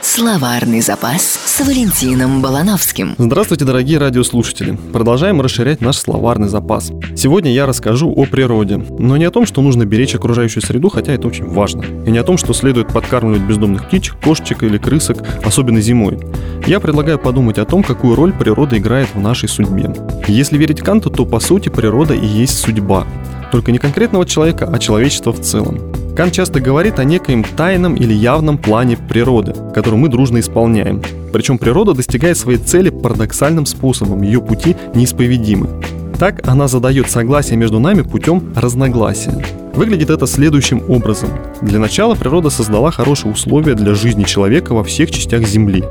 Словарный запас с Валентином Балановским. Здравствуйте, дорогие радиослушатели. Продолжаем расширять наш словарный запас. Сегодня я расскажу о природе, но не о том, что нужно беречь окружающую среду, хотя это очень важно, и не о том, что следует подкармливать бездомных птичек, кошечек или крысок, особенно зимой. Я предлагаю подумать о том, какую роль природа играет в нашей судьбе. Если верить Канту, то по сути природа и есть судьба. Только не конкретного человека, а человечества в целом. Кант часто говорит о некоем тайном или явном плане природы, который мы дружно исполняем. Причем природа достигает своей цели парадоксальным способом, ее пути неисповедимы. Так она задает согласие между нами путем разногласия. Выглядит это следующим образом. Для начала природа создала хорошие условия для жизни человека во всех частях Земли.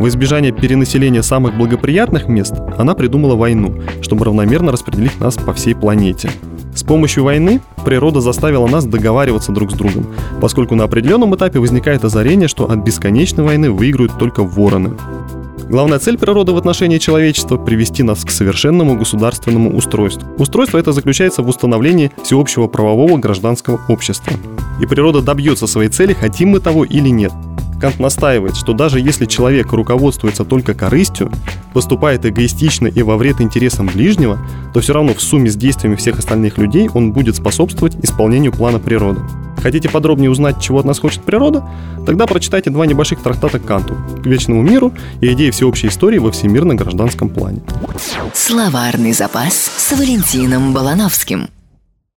В избежание перенаселения самых благоприятных мест она придумала войну, чтобы равномерно распределить нас по всей планете. С помощью войны природа заставила нас договариваться друг с другом, поскольку на определенном этапе возникает озарение, что от бесконечной войны выиграют только вороны. Главная цель природы в отношении человечества – привести нас к совершенному государственному устройству. Устройство это заключается в установлении всеобщего правового гражданского общества. И природа добьется своей цели, хотим мы того или нет. Кант настаивает, что даже если человек руководствуется только корыстью, поступает эгоистично и во вред интересам ближнего, то все равно в сумме с действиями всех остальных людей он будет способствовать исполнению плана природы. Хотите подробнее узнать, чего от нас хочет природа? Тогда прочитайте два небольших трактата Канту «К вечному миру» и «Идеи всеобщей истории во всемирно-гражданском плане». Словарный запас с Валентином Балановским.